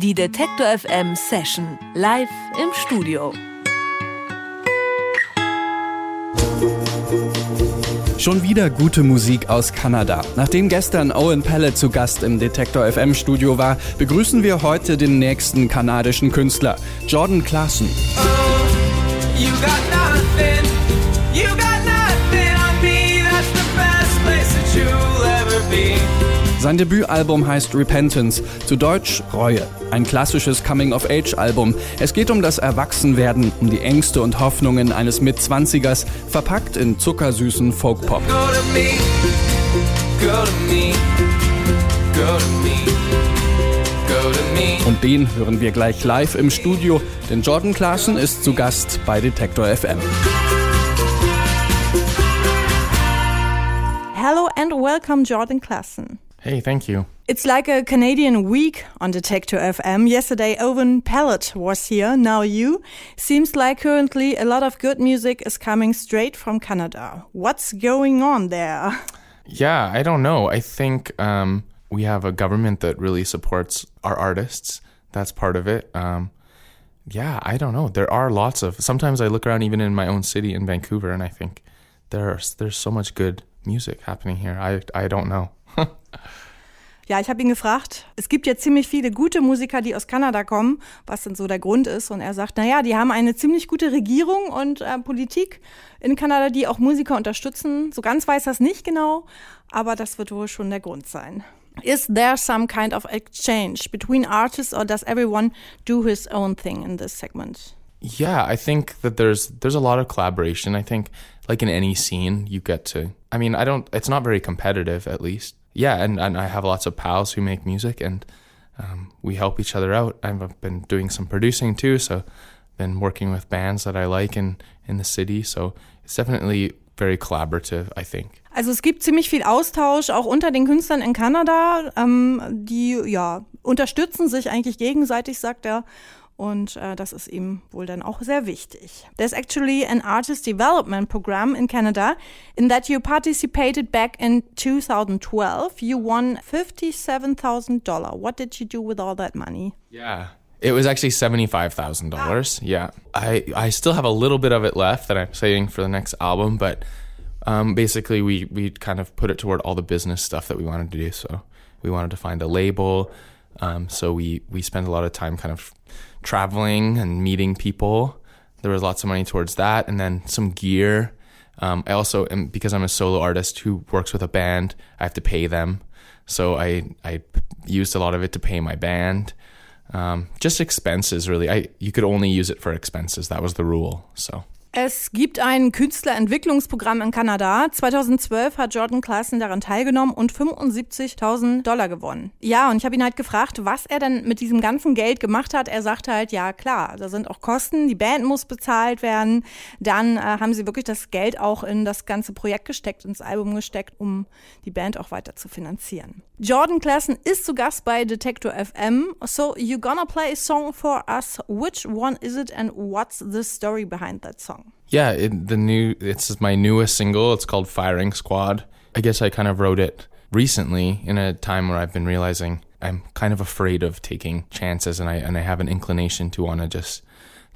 Die Detektor FM Session live im Studio. Schon wieder gute Musik aus Kanada. Nachdem gestern Owen Pellet zu Gast im Detektor FM Studio war, begrüßen wir heute den nächsten kanadischen Künstler, Jordan Clarkson. Oh, Sein Debütalbum heißt Repentance, zu Deutsch Reue. Ein klassisches Coming-of-Age-Album. Es geht um das Erwachsenwerden, um die Ängste und Hoffnungen eines Mitzwanzigers, verpackt in zuckersüßen Folkpop. Und den hören wir gleich live im Studio, denn Jordan Clarkson ist zu Gast bei Detektor FM. Hello and welcome, Jordan Clarkson. Hey, thank you. It's like a Canadian week on Detektor FM. Yesterday, Owen Pallett was here. Now you. Seems like currently a lot of good music is coming straight from Canada. What's going on there? Yeah, I don't know. I think um, we have a government that really supports our artists. That's part of it. Um, yeah, I don't know. There are lots of. Sometimes I look around, even in my own city in Vancouver, and I think there's there's so much good music happening here. I I don't know. Ja, ich habe ihn gefragt, es gibt ja ziemlich viele gute Musiker, die aus Kanada kommen, was denn so der Grund ist. Und er sagt, naja, die haben eine ziemlich gute Regierung und äh, Politik in Kanada, die auch Musiker unterstützen. So ganz weiß das nicht genau, aber das wird wohl schon der Grund sein. Is there some kind of exchange between artists or does everyone do his own thing in this segment? Yeah, I think that there's there's a lot of collaboration. I think like in any scene you get to I mean, I don't it's not very competitive at least. Yeah, and, and I have lots of pals who make music, and um, we help each other out. I've been doing some producing too, so been working with bands that I like in in the city. So it's definitely very collaborative, I think. Also es gibt ziemlich viel Austausch auch unter den Künstlern in Kanada, ähm, die ja unterstützen sich eigentlich gegenseitig, sagt er. Und äh, das ist ihm wohl dann auch sehr wichtig. There's actually an artist development program in Canada in that you participated back in 2012. You won $57,000. What did you do with all that money? Yeah. It was actually seventy-five thousand dollars. Yeah, I I still have a little bit of it left that I'm saving for the next album, but um, basically we we kind of put it toward all the business stuff that we wanted to do. So we wanted to find a label. Um, so we we spent a lot of time kind of traveling and meeting people. There was lots of money towards that, and then some gear. Um, I also am because I'm a solo artist who works with a band. I have to pay them, so I I used a lot of it to pay my band. Um, just expenses, really. I you could only use it for expenses. That was the rule. So. Es gibt ein Künstlerentwicklungsprogramm in Kanada. 2012 hat Jordan Clarkson daran teilgenommen und 75.000 Dollar gewonnen. Ja, und ich habe ihn halt gefragt, was er denn mit diesem ganzen Geld gemacht hat. Er sagte halt, ja klar, da sind auch Kosten, die Band muss bezahlt werden. Dann äh, haben sie wirklich das Geld auch in das ganze Projekt gesteckt, ins Album gesteckt, um die Band auch weiter zu finanzieren. Jordan Clarkson ist zu Gast bei Detector FM. So, you're gonna play a song for us. Which one is it and what's the story behind that song? Yeah, it, the new it's my newest single. It's called Firing Squad. I guess I kind of wrote it recently in a time where I've been realizing I'm kind of afraid of taking chances and I and I have an inclination to want to just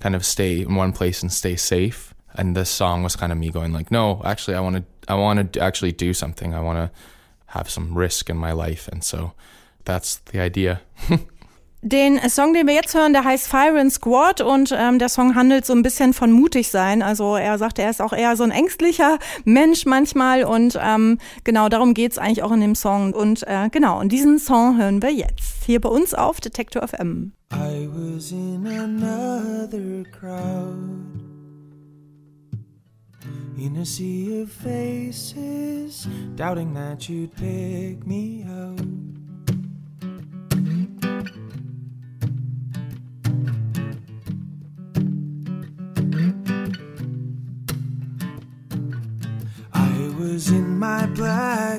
kind of stay in one place and stay safe. And this song was kind of me going like, no, actually I want to I want to actually do something. I want to have some risk in my life and so that's the idea. Den Song, den wir jetzt hören, der heißt Fire and Squad und ähm, der Song handelt so ein bisschen von mutig sein. Also er sagt, er ist auch eher so ein ängstlicher Mensch manchmal und ähm, genau darum geht's eigentlich auch in dem Song. Und äh, genau, und diesen Song hören wir jetzt hier bei uns auf Detector FM. I was in another crowd In a sea of faces Doubting that you'd pick me out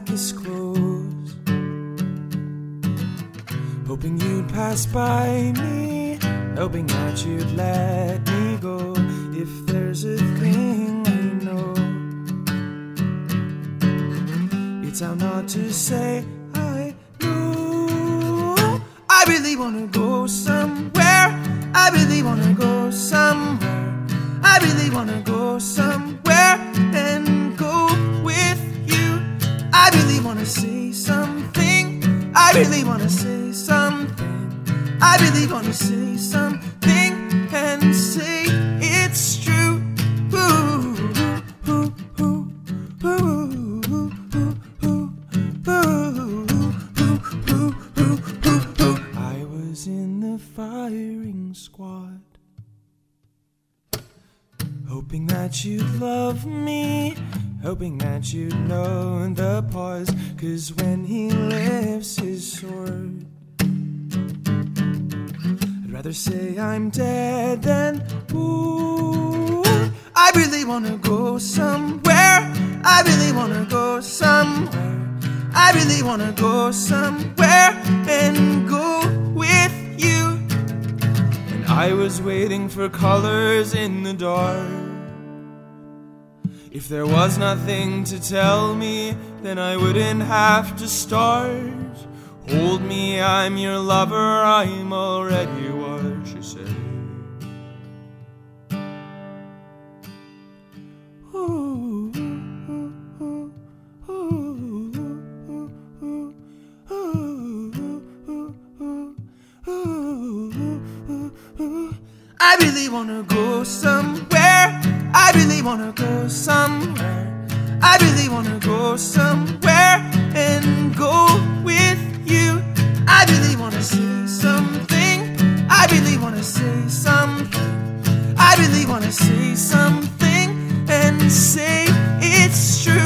blackest clothes, hoping you'd pass by me, hoping that you'd let me go. If there's a thing I know, it's how not to say I know. I really wanna go somewhere. I really wanna really wanna say something. I really wanna say something and say it's true. I was in the firing squad. Hoping that you'd love me, hoping that you'd know the pause. Cause when he lifts his sword, I'd rather say I'm dead than ooh. I really wanna go somewhere. I really wanna go somewhere. I really wanna go somewhere and go with I was waiting for colors in the dark. If there was nothing to tell me, then I wouldn't have to start. Hold me, I'm your lover, I'm already I really wanna go somewhere. I really wanna go somewhere. I really wanna go somewhere and go with you. I really wanna say something. I really wanna say something. I really wanna say something and say it's true.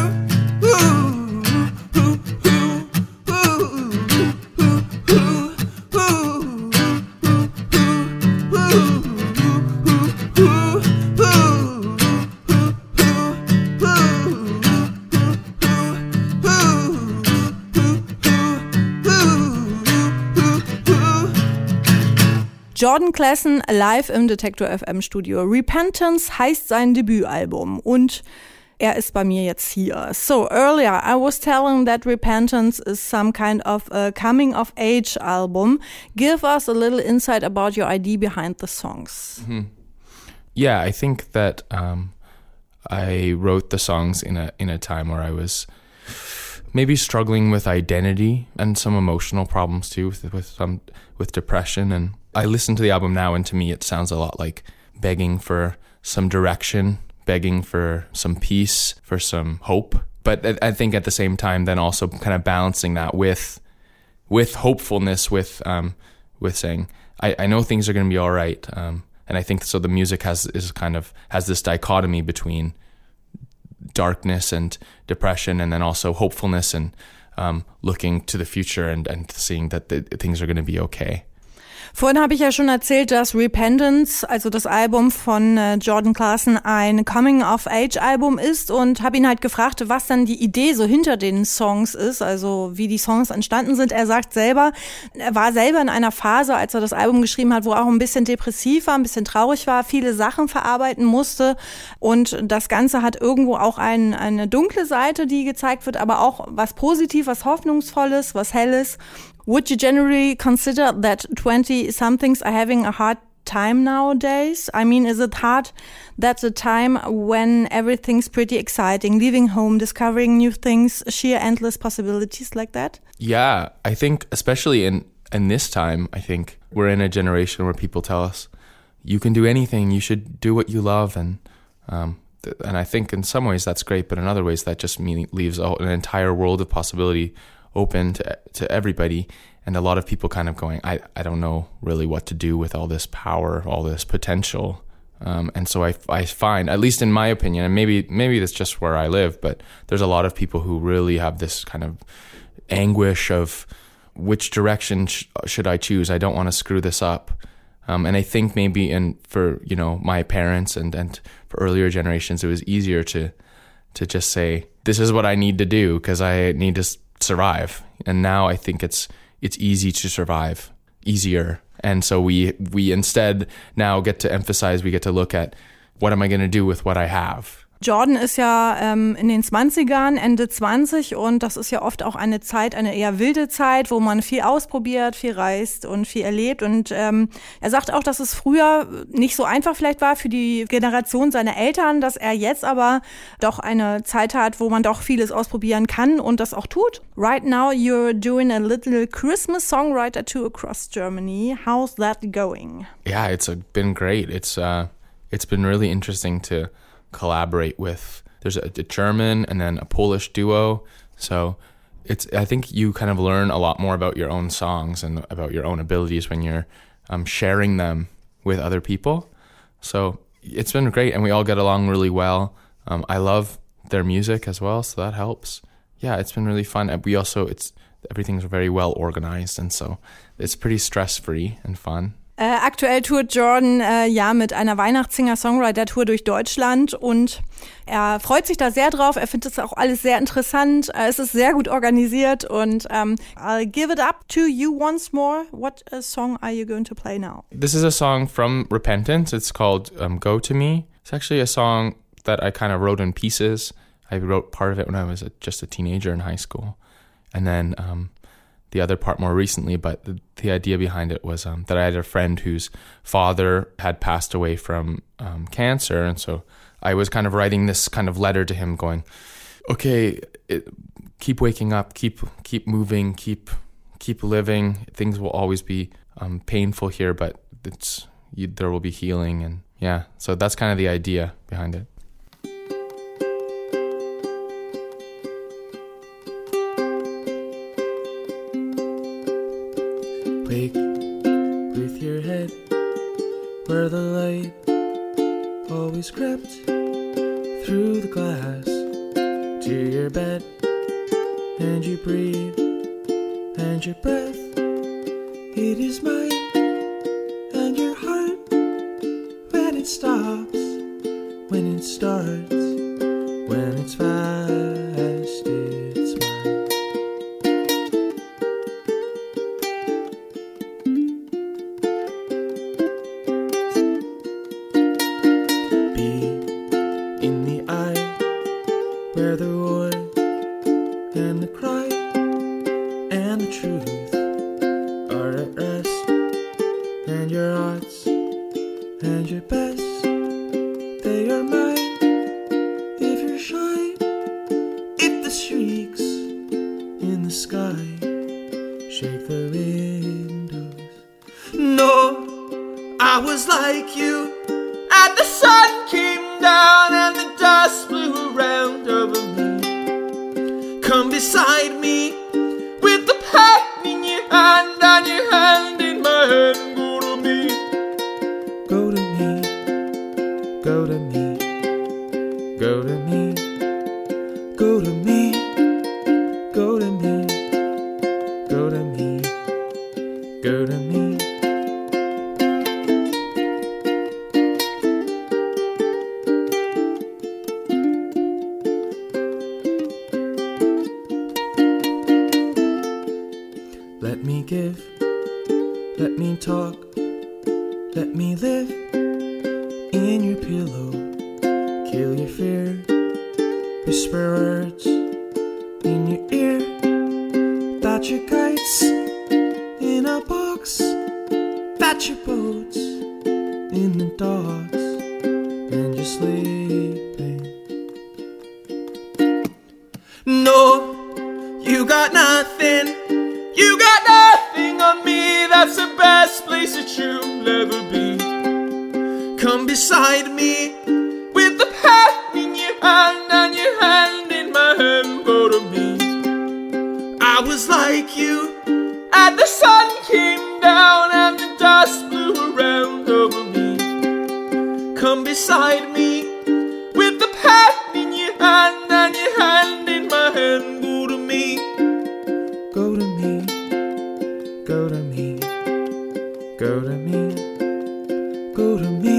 Jordan Klassen live im Detektor FM Studio. Repentance heißt sein Debütalbum und er ist bei mir jetzt hier. So earlier I was telling that Repentance is some kind of a coming of age album. Give us a little insight about your idea behind the songs. Yeah, I think that um, I wrote the songs in a in a time where I was maybe struggling with identity and some emotional problems too, with with some with depression. And I listen to the album now, and to me, it sounds a lot like begging for some direction, begging for some peace, for some hope. But I think at the same time, then also kind of balancing that with with hopefulness, with um, with saying, I, I know things are going to be all right. Um, and I think so. The music has is kind of has this dichotomy between darkness and depression, and then also hopefulness and um, looking to the future and, and seeing that the, things are going to be okay. Vorhin habe ich ja schon erzählt, dass Repentance, also das Album von äh, Jordan Clarkson, ein Coming-of-Age-Album ist und habe ihn halt gefragt, was dann die Idee so hinter den Songs ist, also wie die Songs entstanden sind. Er sagt selber, er war selber in einer Phase, als er das Album geschrieben hat, wo er auch ein bisschen depressiv war, ein bisschen traurig war, viele Sachen verarbeiten musste und das Ganze hat irgendwo auch ein, eine dunkle Seite, die gezeigt wird, aber auch was Positives, was Hoffnungsvolles, was Helles. Would you generally consider that 20 somethings are having a hard time nowadays? I mean, is it hard that's a time when everything's pretty exciting, leaving home, discovering new things, sheer endless possibilities like that? Yeah, I think especially in in this time, I think we're in a generation where people tell us you can do anything, you should do what you love, and um, and I think in some ways that's great, but in other ways that just mean, leaves an entire world of possibility open to to everybody, and a lot of people kind of going, I I don't know really what to do with all this power, all this potential. Um, and so I, I find, at least in my opinion, and maybe maybe that's just where I live, but there's a lot of people who really have this kind of anguish of which direction sh- should I choose? I don't want to screw this up. Um, and I think maybe in for you know my parents and and for earlier generations, it was easier to to just say this is what I need to do because I need to survive. And now I think it's it's easy to survive, easier. And so we we instead now get to emphasize we get to look at what am I going to do with what I have. Jordan ist ja ähm, in den 20ern, Ende 20 und das ist ja oft auch eine Zeit, eine eher wilde Zeit, wo man viel ausprobiert, viel reist und viel erlebt. Und ähm, er sagt auch, dass es früher nicht so einfach vielleicht war für die Generation seiner Eltern, dass er jetzt aber doch eine Zeit hat, wo man doch vieles ausprobieren kann und das auch tut. Right now you're doing a little Christmas songwriter tour across Germany. How's that going? Yeah, it's been great. It's uh, it's been really interesting to collaborate with. There's a, a German and then a Polish duo. So it's I think you kind of learn a lot more about your own songs and about your own abilities when you're um, sharing them with other people. So it's been great, and we all get along really well. Um, I love their music as well, so that helps. Yeah, it's been really fun. We also it's everything's very well organized, and so it's pretty stress free and fun. Äh, aktuell tourt Jordan äh, ja mit einer Weihnachtssinger-Songwriter-Tour durch Deutschland und er freut sich da sehr drauf. Er findet es auch alles sehr interessant. Äh, es ist sehr gut organisiert und ähm, I'll give it up to you once more. What song are you going to play now? This is a song from Repentance. It's called um, Go to Me. It's actually a song that I kind of wrote in pieces. I wrote part of it when I was a, just a teenager in high school. And then um, the other part more recently, but the, the idea behind it was um, that I had a friend whose father had passed away from um, cancer. And so I was kind of writing this kind of letter to him going, okay, it, keep waking up, keep, keep moving, keep, keep living. Things will always be um, painful here, but it's, you, there will be healing. And yeah, so that's kind of the idea behind it. It stops, when it starts, when it's fast, and your best, Go to me. Go to me. Go to me. Go to me. Go to me. Go to me. Let me give, let me talk, let me live in your pillow. Kill your fear, whisper words in your ear. That your kites in a box, that your Come beside me with the pen in your hand and your hand in my hand. Go to me. I was like you, and the sun came down and the dust blew around over me. Come beside me with the pen in your hand and your hand in my hand. Go to me. Go to me. Go to me. Go to me. Go to me.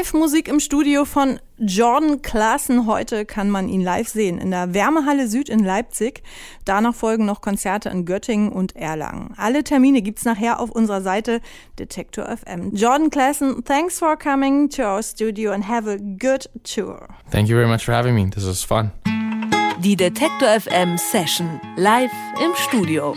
Live-Musik im Studio von Jordan Klaassen. Heute kann man ihn live sehen in der Wärmehalle Süd in Leipzig. Danach folgen noch Konzerte in Göttingen und Erlangen. Alle Termine gibt's nachher auf unserer Seite Detektor FM. Jordan Klaassen, thanks for coming to our studio and have a good tour. Thank you very much for having me. This was fun. Die Detektor FM Session live im Studio.